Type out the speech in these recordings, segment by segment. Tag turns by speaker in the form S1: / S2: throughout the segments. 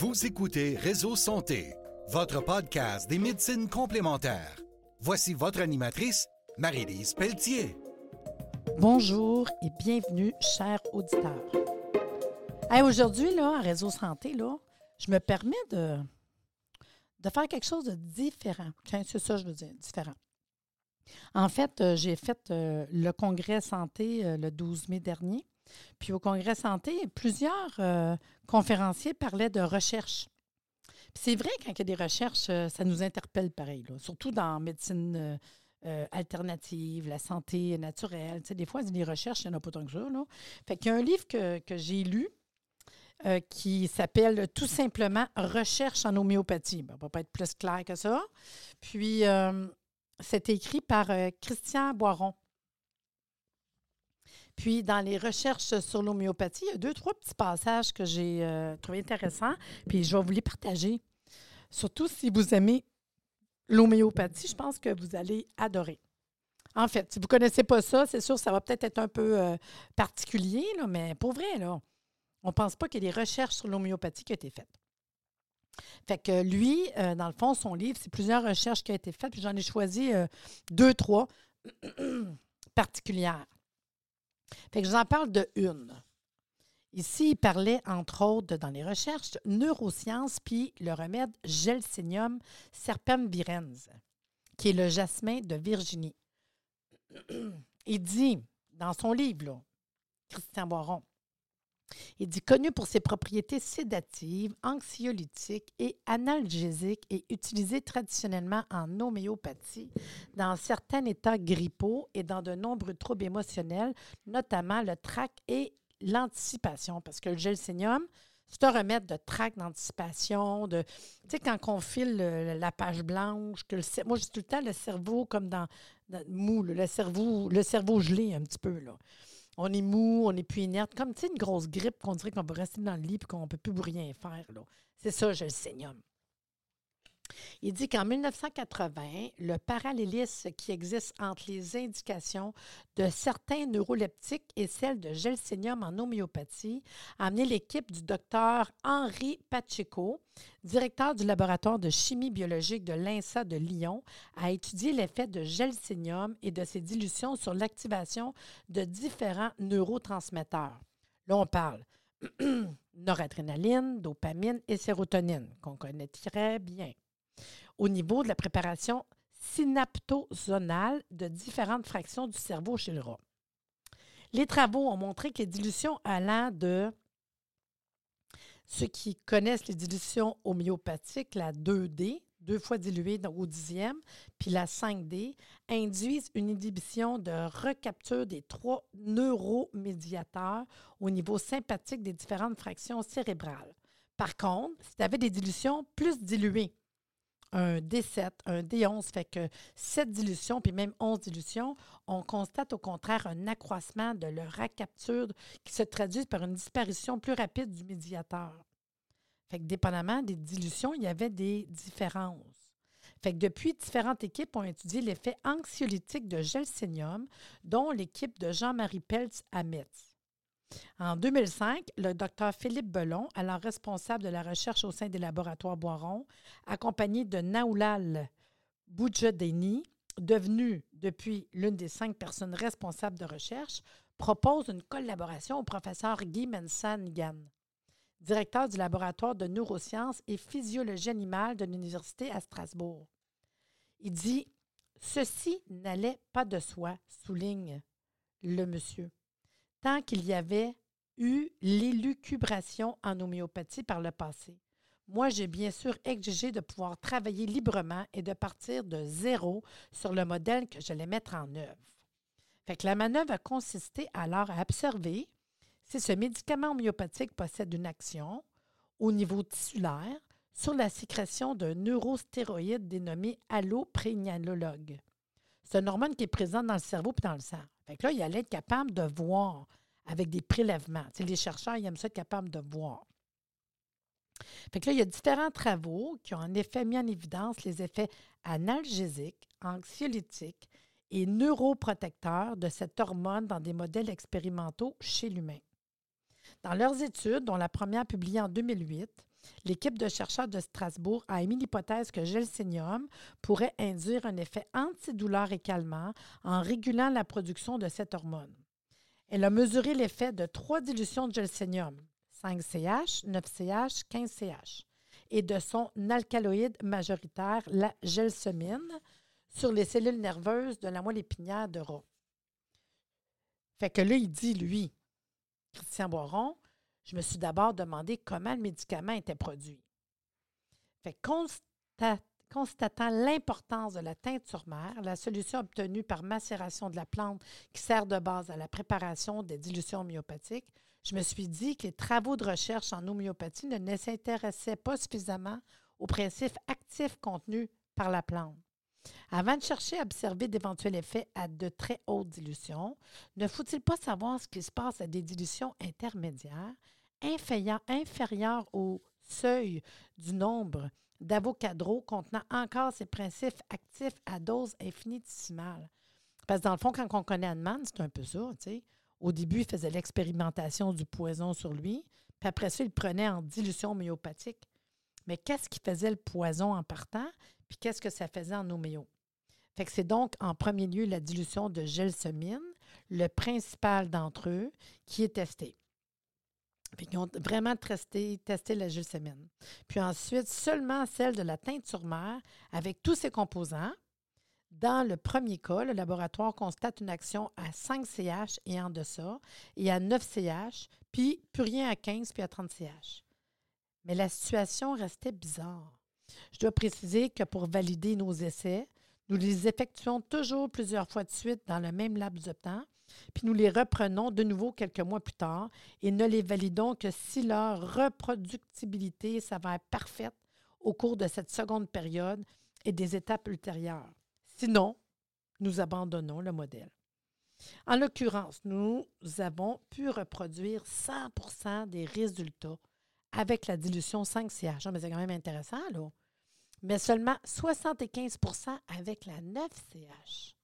S1: Vous écoutez Réseau Santé, votre podcast des médecines complémentaires. Voici votre animatrice, Marie-Lise Pelletier.
S2: Bonjour et bienvenue, chers auditeurs. Aujourd'hui, là, à Réseau Santé, là, je me permets de, de faire quelque chose de différent. C'est ça, je veux dire, différent. En fait, euh, j'ai fait euh, le congrès santé euh, le 12 mai dernier. Puis au congrès santé, plusieurs conférenciers parlaient de recherche. c'est vrai, quand il y a des recherches, ça nous interpelle pareil, surtout dans médecine alternative, la santé naturelle. des fois, des recherches, il n'y en a pas tant que ça. Là. Fait qu'il y a un livre que, j'ai lu qui s'appelle tout simplement Recherche en homéopathie. on ne va pas être plus clair que ça. Puis, c'est écrit par euh, Christian Boiron. Puis, dans les recherches sur l'homéopathie, il y a deux, trois petits passages que j'ai euh, trouvé intéressants. Puis, je vais vous les partager. Surtout si vous aimez l'homéopathie, je pense que vous allez adorer. En fait, si vous ne connaissez pas ça, c'est sûr, ça va peut-être être un peu euh, particulier, mais pour vrai, là, on ne pense pas qu'il y ait des recherches sur l'homéopathie qui ont été faites. Fait que lui, euh, dans le fond, son livre, c'est plusieurs recherches qui ont été faites, puis j'en ai choisi euh, deux, trois particulières. Fait que je en parle de une. Ici, il parlait, entre autres, dans les recherches, neurosciences, puis le remède Gelsenium serpem virens, qui est le jasmin de Virginie. il dit, dans son livre, Christian Boiron, il dit connu pour ses propriétés sédatives, anxiolytiques et analgésiques et utilisé traditionnellement en homéopathie dans certains états grippaux et dans de nombreux troubles émotionnels, notamment le trac et l'anticipation. Parce que le gelsenium, c'est un remède de trac, d'anticipation, de. Tu sais, quand on file la page blanche, que le, moi, dis tout le temps le cerveau comme dans, dans mou, le cerveau, le cerveau gelé un petit peu, là on est mou, on est plus inerte, comme tu sais, une grosse grippe qu'on dirait qu'on peut rester dans le lit et qu'on ne peut plus rien faire. C'est ça, je le saignum. Il dit qu'en 1980, le parallélisme qui existe entre les indications de certains neuroleptiques et celles de gelsenium en homéopathie a amené l'équipe du docteur Henri Pacheco, directeur du laboratoire de chimie biologique de l'INSA de Lyon, à étudier l'effet de gelsenium et de ses dilutions sur l'activation de différents neurotransmetteurs. Là, on parle noradrénaline, dopamine et sérotonine, qu'on connaît très bien au niveau de la préparation synaptozonale de différentes fractions du cerveau chez le rat. Les travaux ont montré que les dilutions allant de ceux qui connaissent les dilutions homéopathiques, la 2D, deux fois diluée au dixième, puis la 5D, induisent une inhibition de recapture des trois neuromédiateurs au niveau sympathique des différentes fractions cérébrales. Par contre, si tu avais des dilutions plus diluées, un D7, un D11, fait que 7 dilutions, puis même 11 dilutions, on constate au contraire un accroissement de leur recapture qui se traduit par une disparition plus rapide du médiateur. Fait que dépendamment des dilutions, il y avait des différences. Fait que depuis, différentes équipes ont étudié l'effet anxiolytique de gelsenium, dont l'équipe de Jean-Marie Peltz à Metz. En 2005, le docteur Philippe Belon, alors responsable de la recherche au sein des laboratoires Boiron, accompagné de Naoulal Boudjedeni, devenu depuis l'une des cinq personnes responsables de recherche, propose une collaboration au professeur Guy Mensan-Gan, directeur du laboratoire de neurosciences et physiologie animale de l'Université à Strasbourg. Il dit Ceci n'allait pas de soi, souligne le monsieur tant qu'il y avait eu l'élucubration en homéopathie par le passé. Moi, j'ai bien sûr exigé de pouvoir travailler librement et de partir de zéro sur le modèle que j'allais mettre en œuvre. La manœuvre a consisté alors à observer si ce médicament homéopathique possède une action au niveau tissulaire sur la sécrétion d'un neurostéroïde dénommé alloprégnalologue. C'est une hormone qui est présente dans le cerveau et dans le sang. Fait que là, il allait être capable de voir avec des prélèvements. les chercheurs, ils aiment ça être capables de voir. Fait que là, il y a différents travaux qui ont en effet mis en évidence les effets analgésiques, anxiolytiques et neuroprotecteurs de cette hormone dans des modèles expérimentaux chez l'humain. Dans leurs études, dont la première publiée en 2008, l'équipe de chercheurs de Strasbourg a émis l'hypothèse que gelsenium pourrait induire un effet antidouleur et calmant en régulant la production de cette hormone. Elle a mesuré l'effet de trois dilutions de gelsenium, 5CH, 9CH, 15CH, et de son alcaloïde majoritaire, la gelsomine, sur les cellules nerveuses de la moelle épinière de rat. Fait que là, il dit, lui, Christian Boiron, je me suis d'abord demandé comment le médicament était produit. Constatant l'importance de la teinture mère, la solution obtenue par macération de la plante qui sert de base à la préparation des dilutions homéopathiques, je me suis dit que les travaux de recherche en homéopathie ne s'intéressaient pas suffisamment aux principes actifs contenus par la plante. Avant de chercher à observer d'éventuels effets à de très hautes dilutions, ne faut-il pas savoir ce qui se passe à des dilutions intermédiaires, inférieures au seuil du nombre d'avocadros contenant encore ces principes actifs à dose infinitésimale? Parce que dans le fond, quand on connaît Hahnemann, c'est un peu ça. Au début, il faisait l'expérimentation du poison sur lui, puis après ça, il prenait en dilution homéopathique. Mais qu'est-ce qui faisait le poison en partant? Puis qu'est-ce que ça faisait en homéo? Fait que c'est donc en premier lieu la dilution de gelsomine, le principal d'entre eux, qui est testé. Fait qu'ils ont vraiment testé, la gelsomine. Puis ensuite, seulement celle de la teinture mère avec tous ses composants. Dans le premier cas, le laboratoire constate une action à 5 CH et en deçà, et à 9 CH, puis plus rien à 15 puis à 30 CH. Mais la situation restait bizarre. Je dois préciser que pour valider nos essais, nous les effectuons toujours plusieurs fois de suite dans le même laps de temps, puis nous les reprenons de nouveau quelques mois plus tard et ne les validons que si leur reproductibilité s'avère parfaite au cours de cette seconde période et des étapes ultérieures. Sinon, nous abandonnons le modèle. En l'occurrence, nous avons pu reproduire 100% des résultats avec la dilution 5CH. Ah, mais c'est quand même intéressant, là mais seulement 75% avec la 9CH,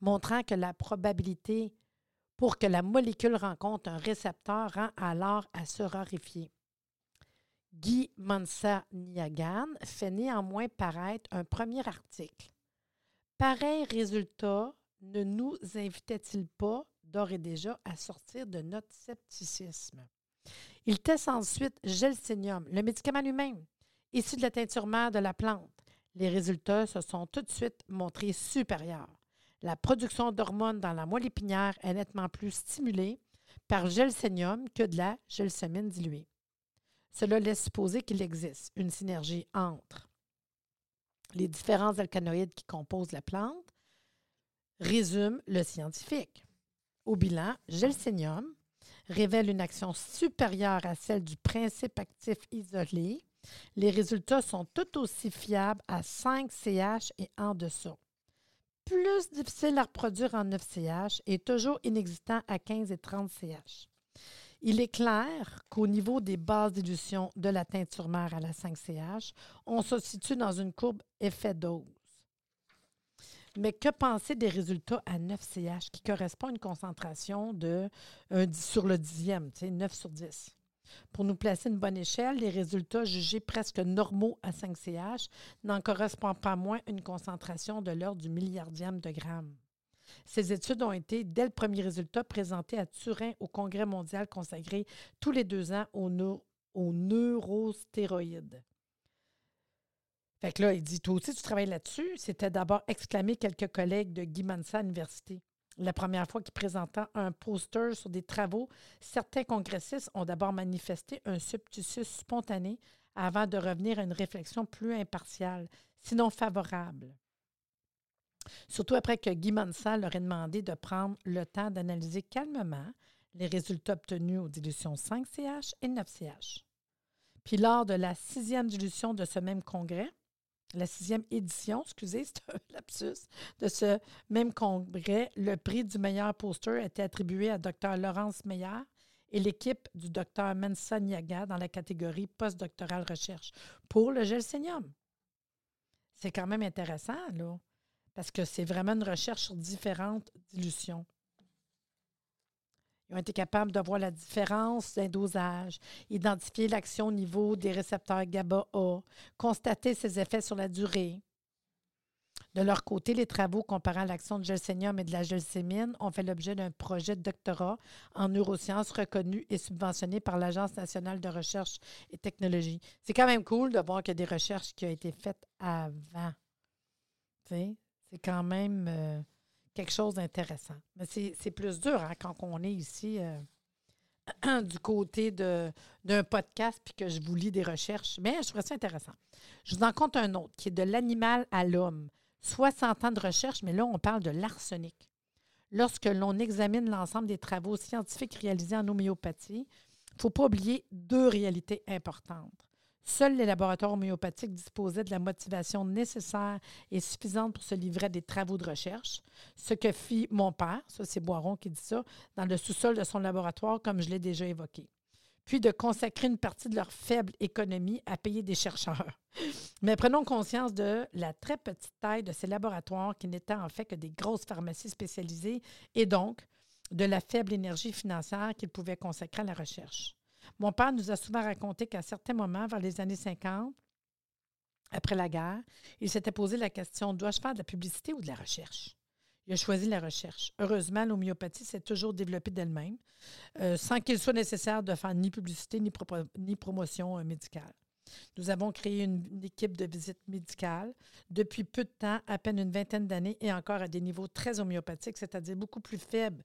S2: montrant que la probabilité pour que la molécule rencontre un récepteur rend alors à se raréfier. Guy Mansa Niagan fait néanmoins paraître un premier article. Pareil résultat ne nous invitait-il pas d'ores et déjà à sortir de notre scepticisme? Il teste ensuite Gelsenium, le médicament lui-même, issus de la teinture mère de la plante. Les résultats se sont tout de suite montrés supérieurs. La production d'hormones dans la moelle épinière est nettement plus stimulée par gelsenium que de la gelsomine diluée. Cela laisse supposer qu'il existe une synergie entre les différents alcanoïdes qui composent la plante, résume le scientifique. Au bilan, gelsenium révèle une action supérieure à celle du principe actif isolé les résultats sont tout aussi fiables à 5 CH et en dessous. Plus difficile à reproduire en 9 CH et toujours inexistant à 15 et 30 CH. Il est clair qu'au niveau des bases dilution de la teinture mère à la 5 CH, on se situe dans une courbe effet dose. Mais que penser des résultats à 9 CH qui correspond à une concentration de sur le dixième, 9 sur 10? Pour nous placer une bonne échelle, les résultats jugés presque normaux à 5CH n'en correspondent pas moins une concentration de l'ordre du milliardième de gramme. Ces études ont été, dès le premier résultat, présentées à Turin au Congrès mondial consacré tous les deux ans aux, neurostéroïdes. Fait que là, il dit, toi aussi, tu travailles là-dessus? C'était d'abord exclamé quelques collègues de Guy Mansa à l'université. La première fois qu'il présentait un poster sur des travaux, certains congressistes ont d'abord manifesté un substitut spontané avant de revenir à une réflexion plus impartiale, sinon favorable. Surtout après que Guy Mansell leur ait demandé de prendre le temps d'analyser calmement les résultats obtenus aux dilutions 5CH et 9CH. Puis lors de la sixième dilution de ce même congrès, la sixième édition, excusez, c'est un lapsus, de ce même congrès, le prix du meilleur poster été attribué à Dr. Laurence Meyer et l'équipe du Dr. Mensa Niaga dans la catégorie postdoctorale recherche pour le gelsenium. C'est quand même intéressant, là, parce que c'est vraiment une recherche sur différentes dilutions. Ils ont été capables de voir la différence d'un dosage, identifier l'action au niveau des récepteurs GABA-A, constater ses effets sur la durée. De leur côté, les travaux comparant l'action de gelsenium et de la gelsémine ont fait l'objet d'un projet de doctorat en neurosciences reconnu et subventionné par l'Agence nationale de recherche et technologie. C'est quand même cool de voir qu'il y a des recherches qui ont été faites avant. C'est quand même euh, quelque chose d'intéressant. Mais c'est plus dur hein, quand on est ici euh, du côté d'un podcast puis que je vous lis des recherches. Mais je trouve ça intéressant. Je vous en compte un autre qui est de l'animal à l'homme. 60 ans de recherche, mais là, on parle de l'arsenic. Lorsque l'on examine l'ensemble des travaux scientifiques réalisés en homéopathie, il ne faut pas oublier deux réalités importantes. Seuls les laboratoires homéopathiques disposaient de la motivation nécessaire et suffisante pour se livrer à des travaux de recherche, ce que fit mon père, ça c'est Boiron qui dit ça, dans le sous-sol de son laboratoire, comme je l'ai déjà évoqué puis de consacrer une partie de leur faible économie à payer des chercheurs. Mais prenons conscience de la très petite taille de ces laboratoires qui n'étaient en fait que des grosses pharmacies spécialisées et donc de la faible énergie financière qu'ils pouvaient consacrer à la recherche. Mon père nous a souvent raconté qu'à certains moments, vers les années 50, après la guerre, il s'était posé la question dois-je faire de la publicité ou de la recherche? Il a choisi la recherche. Heureusement, l'homéopathie s'est toujours développée d'elle-même, euh, sans qu'il soit nécessaire de faire ni publicité ni, promotion euh, médicale. Nous avons créé une, équipe de visite médicale depuis peu de temps, à peine une vingtaine d'années, et encore à des niveaux très homéopathiques, c'est-à-dire beaucoup plus faibles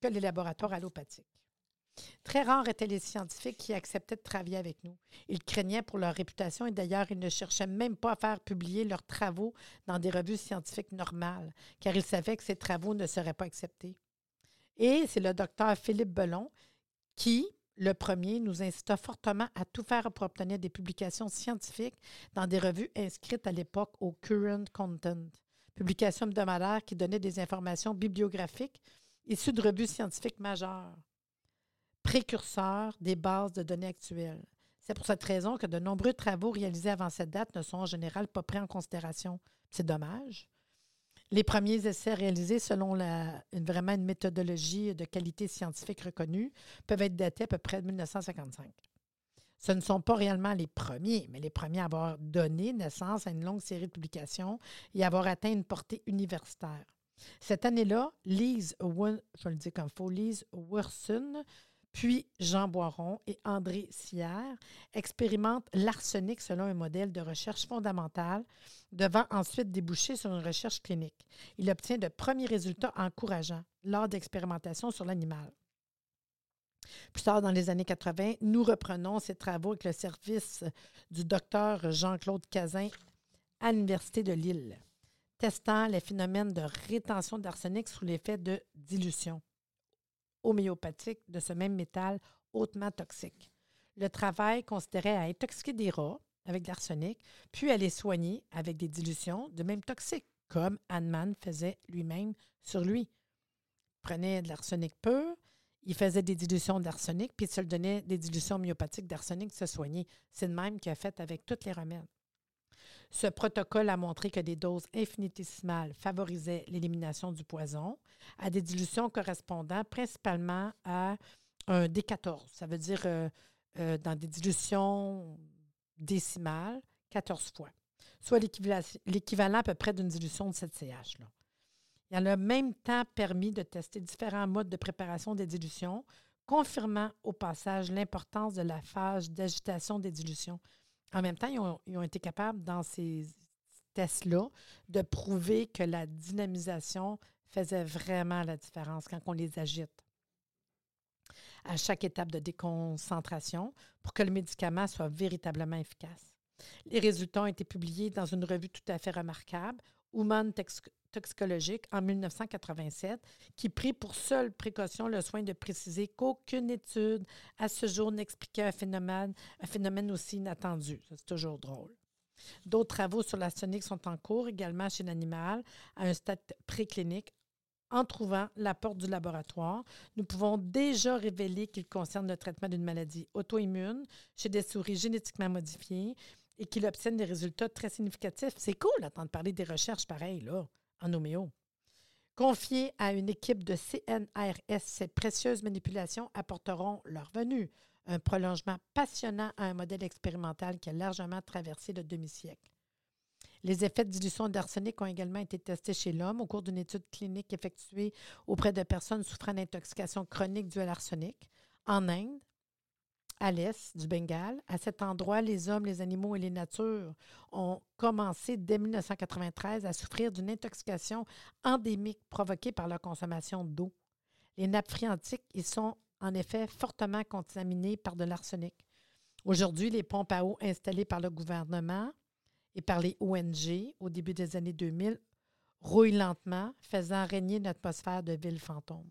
S2: que les laboratoires allopathiques. Très rares étaient les scientifiques qui acceptaient de travailler avec nous. Ils craignaient pour leur réputation et d'ailleurs, ils ne cherchaient même pas à faire publier leurs travaux dans des revues scientifiques normales, car ils savaient que ces travaux ne seraient pas acceptés. Et c'est le docteur Philippe Belon qui, le premier, nous incita fortement à tout faire pour obtenir des publications scientifiques dans des revues inscrites à l'époque au Current Content, publication hebdomadaire qui donnait des informations bibliographiques issues de revues scientifiques majeures précurseur des bases de données actuelles. C'est pour cette raison que de nombreux travaux réalisés avant cette date ne sont en général pas pris en considération. C'est dommage. Les premiers essais réalisés selon une, vraiment une méthodologie de qualité scientifique reconnue peuvent être datés à peu près de 1955. Ce ne sont pas réellement les premiers, mais les premiers à avoir donné naissance à une longue série de publications et avoir atteint une portée universitaire. Cette année-là, Lise, je le dire comme faut, Lise Werson puis Jean Boiron et André Sierre expérimentent l'arsenic selon un modèle de recherche fondamentale, devant ensuite déboucher sur une recherche clinique. Il obtient de premiers résultats encourageants lors d'expérimentations sur l'animal. Plus tard, dans les années 80, nous reprenons ces travaux avec le service du docteur Jean-Claude Cazin à l'Université de Lille, testant les phénomènes de rétention d'arsenic sous l'effet de dilution homéopathique de ce même métal hautement toxique. Le travail considérait à intoxiquer des rats avec de l'arsenic, puis à les soigner avec des dilutions de même toxique, comme Hahnemann faisait lui-même sur lui. Il prenait de l'arsenic pur, il faisait des dilutions d'arsenic, puis il se donnait des dilutions homéopathiques d'arsenic se soigner. C'est le même qu'il a fait avec tous les remèdes. Ce protocole a montré que des doses infinitésimales favorisaient l'élimination du poison à des dilutions correspondant principalement à un D14. Ça veut dire euh, euh, dans des dilutions décimales, 14 fois, soit l'équivalent à peu près d'une dilution de 7CH. Là. Il a en même temps permis de tester différents modes de préparation des dilutions, confirmant au passage l'importance de la phase d'agitation des dilutions. En même temps, ils ont, été capables, dans ces tests-là, de prouver que la dynamisation faisait vraiment la différence quand on les agite à chaque étape de déconcentration pour que le médicament soit véritablement efficace. Les résultats ont été publiés dans une revue tout à fait remarquable, Human toxicologique en 1987 qui prit pour seule précaution le soin de préciser qu'aucune étude à ce jour n'expliquait un phénomène, aussi inattendu. C'est toujours drôle. D'autres travaux sur la sonique sont en cours également chez l'animal à un stade préclinique. En trouvant la porte du laboratoire, nous pouvons déjà révéler qu'il concerne le traitement d'une maladie auto-immune chez des souris génétiquement modifiées et qu'il obtienne des résultats très significatifs. C'est cool d'entendre parler des recherches pareilles, là en homéo. Confiées à une équipe de CNRS, ces précieuses manipulations apporteront leur venue, un prolongement passionnant à un modèle expérimental qui a largement traversé le demi-siècle. Les effets de dilution d'arsenic ont également été testés chez l'homme au cours d'une étude clinique effectuée auprès de personnes souffrant d'intoxication chronique due à l'arsenic. En Inde, à l'est du Bengale. À cet endroit, les hommes, les animaux et les natures ont commencé dès 1993 à souffrir d'une intoxication endémique provoquée par la consommation d'eau. Les nappes phréatiques y sont en effet fortement contaminées par de l'arsenic. Aujourd'hui, les pompes à eau installées par le gouvernement et par les ONG au début des années 2000 rouillent lentement, faisant régner une atmosphère de ville fantôme.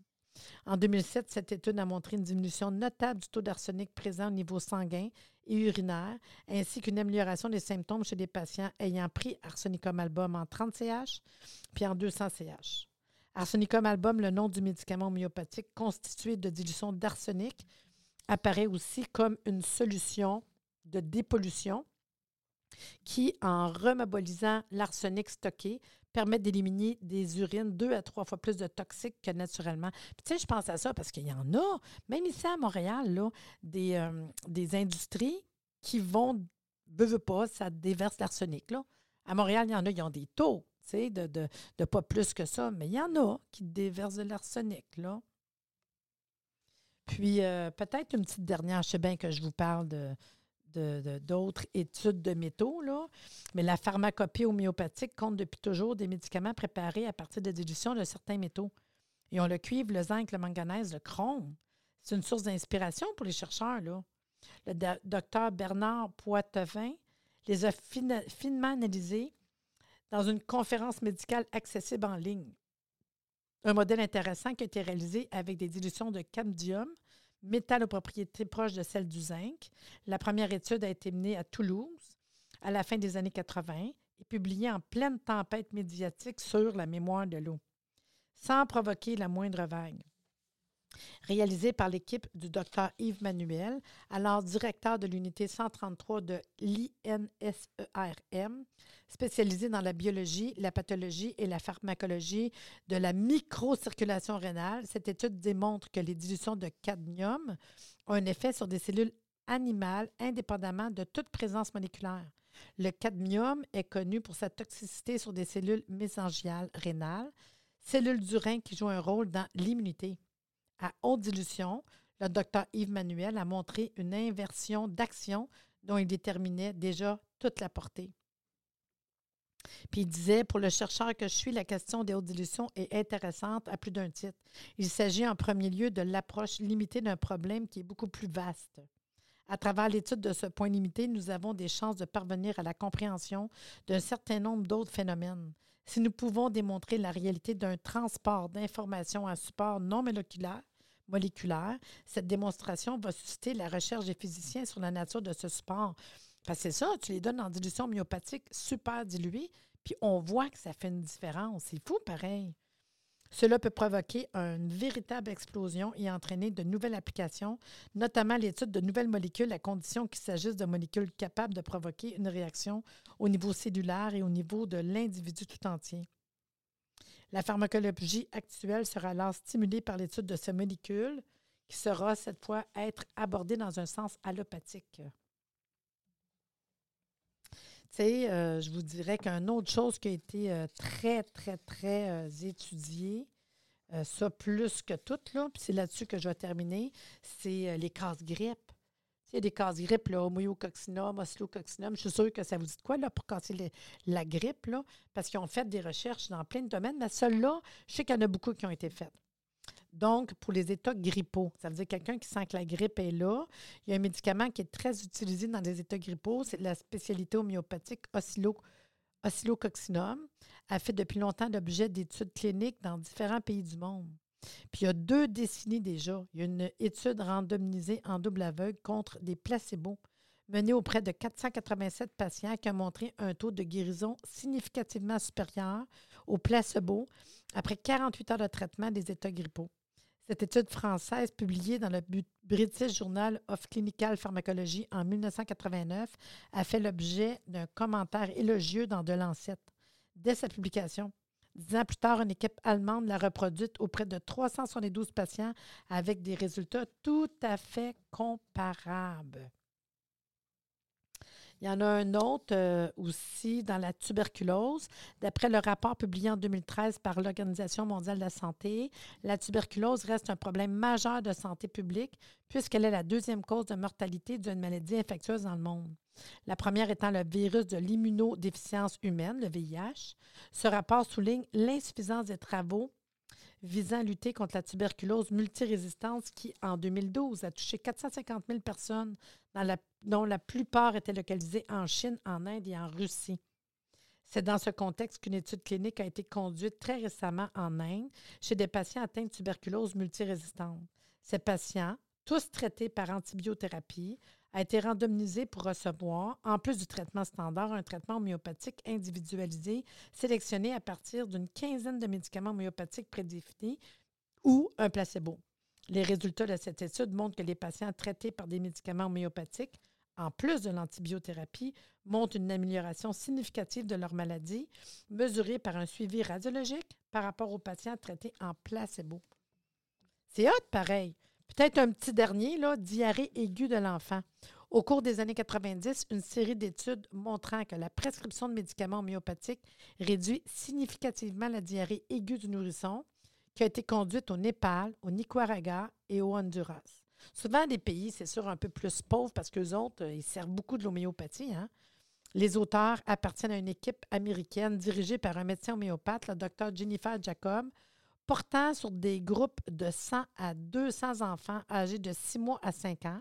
S2: En 2007, cette étude a montré une diminution notable du taux d'arsenic présent au niveau sanguin et urinaire, ainsi qu'une amélioration des symptômes chez les patients ayant pris arsenicum album en 30 CH puis en 200 CH. Arsenicum album, le nom du médicament homéopathique constitué de dilution d'arsenic, apparaît aussi comme une solution de dépollution qui, en remobilisant l'arsenic stocké, permet d'éliminer des urines deux à trois fois plus de toxiques que naturellement. Puis, tu sais, je pense à ça parce qu'il y en a, même ici à Montréal, là, des, euh, des industries qui vont, veux pas, ça déverse l'arsenic. À Montréal, il y en a, ils ont des taux, tu sais, de, de, de, pas plus que ça, mais il y en a qui déversent de l'arsenic, là. Puis, euh, peut-être une petite dernière, je sais bien que je vous parle de, d'autres études de métaux, mais la pharmacopée homéopathique compte depuis toujours des médicaments préparés à partir de dilution de certains métaux. Ils ont le cuivre, le zinc, le manganèse, le chrome. C'est une source d'inspiration pour les chercheurs. Le docteur Bernard Poitevin les a finement analysés dans une conférence médicale accessible en ligne. Un modèle intéressant qui a été réalisé avec des dilutions de cadmium, métal aux propriétés proches de celles du zinc. La première étude a été menée à Toulouse à la fin des années 80 et publiée en pleine tempête médiatique sur la mémoire de l'eau, sans provoquer la moindre vague réalisé par l'équipe du docteur Yves Manuel, alors directeur de l'unité 133 de l'INSERM, spécialisé dans la biologie, la pathologie et la pharmacologie de la microcirculation rénale. Cette étude démontre que les dilutions de cadmium ont un effet sur des cellules animales indépendamment de toute présence moléculaire. Le cadmium est connu pour sa toxicité sur des cellules mésangiales rénales, cellules du rein qui jouent un rôle dans l'immunité à haute dilution, le docteur Yves Manuel a montré une inversion d'action dont il déterminait déjà toute la portée. Puis il disait, pour le chercheur que je suis, la question des hautes dilutions est intéressante à plus d'un titre. Il s'agit en premier lieu de l'approche limitée d'un problème qui est beaucoup plus vaste. À travers l'étude de ce point limité, nous avons des chances de parvenir à la compréhension d'un certain nombre d'autres phénomènes. Si nous pouvons démontrer la réalité d'un transport d'informations à support non moléculaire, moléculaire, cette démonstration va susciter la recherche des physiciens sur la nature de ce support. Parce c'est ça, tu les donnes en dilution myopathique super diluée, puis on voit que ça fait une différence. C'est fou, pareil. Cela peut provoquer une véritable explosion et entraîner de nouvelles applications, notamment l'étude de nouvelles molécules à condition qu'il s'agisse de molécules capables de provoquer une réaction au niveau cellulaire et au niveau de l'individu tout entier. La pharmacologie actuelle sera alors stimulée par l'étude de ces molécules qui sera cette fois être abordée dans un sens allopathique. Tu sais, euh, je vous dirais qu'une autre chose qui a été euh, très, très, très euh, étudiée, ça plus que tout, là, puis c'est là-dessus que je vais terminer, c'est les casse-grippes. Il y a des casse-grippes, là, homoyococcinum, oscillococcinum. Je suis sûre que ça vous dit quoi, là, pour casser la grippe, là, parce qu'ils ont fait des recherches dans plein de domaines, mais celles-là, je sais qu'il y en a beaucoup qui ont été faites. Donc, pour les états grippaux, ça veut dire quelqu'un qui sent que la grippe est là. Il y a un médicament qui est très utilisé dans les états grippaux, c'est la spécialité homéopathique oscillo, oscillococcinum, a fait depuis longtemps l'objet d'études cliniques dans différents pays du monde. Puis il y a deux décennies déjà, il y a une étude randomisée en double aveugle contre des placebos menée auprès de 487 patients qui a montré un taux de guérison significativement supérieur au placebo après 48 heures de traitement des états grippaux. Cette étude française, publiée dans le British Journal of Clinical Pharmacology en 1989, a fait l'objet d'un commentaire élogieux dans De Lancet. Dès sa publication, Dix ans plus tard, une équipe allemande l'a reproduite auprès de 372 patients avec des résultats tout à fait comparables. Il y en a un autre euh, aussi dans la tuberculose. D'après le rapport publié en 2013 par l'Organisation mondiale de la santé, la tuberculose reste un problème majeur de santé publique puisqu'elle est la deuxième cause de mortalité d'une maladie infectieuse dans le monde. La première étant le virus de l'immunodéficience humaine, le VIH. Ce rapport souligne l'insuffisance des travaux visant à lutter contre la tuberculose multirésistante qui, en 2012, a touché 450 000 personnes, dont la plupart étaient localisées en Chine, en Inde et en Russie. C'est dans ce contexte qu'une étude clinique a été conduite très récemment en Inde chez des patients atteints de tuberculose multirésistante. Ces patients, tous traités par antibiothérapie, a été randomisé pour recevoir, en plus du traitement standard, un traitement homéopathique individualisé sélectionné à partir d'une quinzaine de médicaments homéopathiques prédéfinis ou un placebo. Les résultats de cette étude montrent que les patients traités par des médicaments homéopathiques, en plus de l'antibiothérapie, montrent une amélioration significative de leur maladie, mesurée par un suivi radiologique par rapport aux patients traités en placebo. C'est hot, pareil. Peut-être un petit dernier, là, diarrhée aiguë de l'enfant. Au cours des années 90, une série d'études montrant que la prescription de médicaments homéopathiques réduit significativement la diarrhée aiguë du nourrisson, qui a été conduite au Népal, au Nicaragua et au Honduras. Souvent, des pays, c'est sûr, un peu plus pauvres parce qu'eux autres, ils servent beaucoup de l'homéopathie. Hein. Les auteurs appartiennent à une équipe américaine dirigée par un médecin homéopathe, le docteur Jennifer Jacob, portant sur des groupes de 100 à 200 enfants âgés de 6 mois à 5 ans.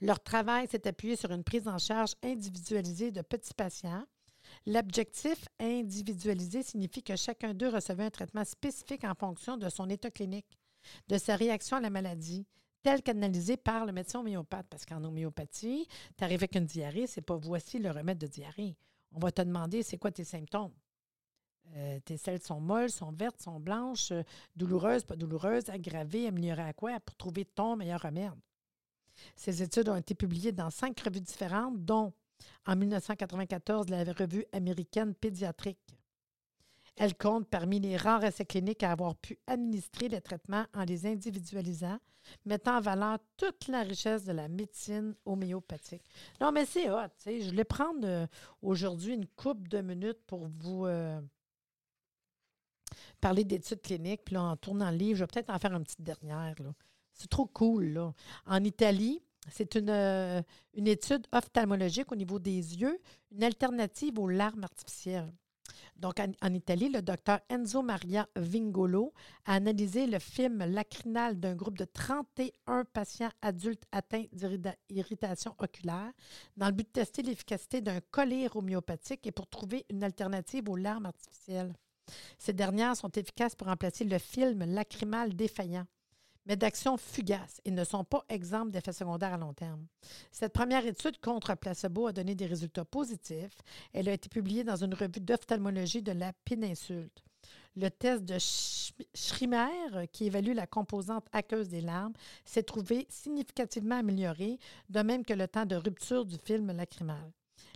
S2: Leur travail s'est appuyé sur une prise en charge individualisée de petits patients. L'objectif individualisé signifie que chacun d'eux recevait un traitement spécifique en fonction de son état clinique, de sa réaction à la maladie, tel qu'analysé par le médecin homéopathe. Parce qu'en homéopathie, tu arrives avec une diarrhée, c'est pas voici le remède de diarrhée. On va te demander c'est quoi tes symptômes? Euh, tes selles sont molles, sont vertes, sont blanches, euh, douloureuses, pas douloureuses, aggravées, améliorées à quoi? Pour trouver ton meilleur remède. Ces études ont été publiées dans cinq revues différentes, dont en 1994 la revue américaine pédiatrique. Elle compte parmi les rares essais cliniques à avoir pu administrer les traitements en les individualisant, mettant en valeur toute la richesse de la médecine homéopathique. Non, mais c'est hot. Je voulais prendre euh, aujourd'hui une coupe de minutes pour vous parler d'études cliniques. Puis en tournant le livre, je vais peut-être en faire une petite dernière. C'est trop cool. Là. En Italie, c'est une, euh, une étude ophtalmologique au niveau des yeux, une alternative aux larmes artificielles. Donc, en, Italie, le docteur Enzo Maria Vingolo a analysé le film lacrynal d'un groupe de 31 patients adultes atteints d'irritation oculaire dans le but de tester l'efficacité d'un collier homéopathique et pour trouver une alternative aux larmes artificielles. Ces dernières sont efficaces pour remplacer le film lacrymal défaillant, mais d'action fugace et ne sont pas exemples d'effets secondaires à long terme. Cette première étude contre placebo a donné des résultats positifs. Elle a été publiée dans une revue d'ophtalmologie de la péninsule. Le test de Schrimer, qui évalue la composante aqueuse des larmes, s'est trouvé significativement amélioré, de même que le temps de rupture du film lacrymal.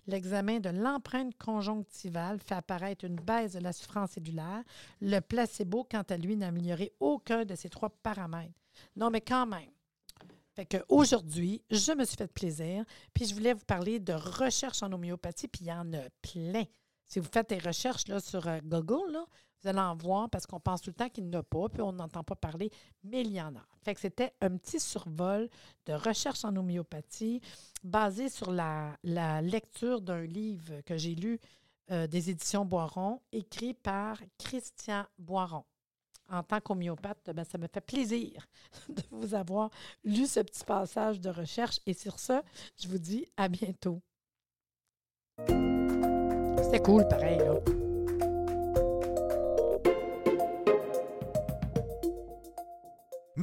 S2: L'examen de l'empreinte conjonctivale fait apparaître une baisse de la souffrance cellulaire. Le placebo, quant à lui, n'a amélioré aucun de ces trois paramètres. Non, mais quand même. Fait qu'aujourd'hui, je me suis fait plaisir, puis je voulais vous parler de recherche en homéopathie, puis il y en a plein. Si vous faites des recherches là, sur euh, Google, là, vous allez en voir parce qu'on pense tout le temps qu'il n'y en a pas, puis on n'entend pas parler, mais il y en a. Fait que c'était un petit survol de recherche en homéopathie basé sur la, lecture d'un livre que j'ai lu euh, des éditions Boiron, écrit par Christian Boiron. En tant qu'homéopathe, ben, ça me fait plaisir de vous avoir lu ce petit passage de recherche. Et sur ce, je vous dis à bientôt. C'était cool, pareil.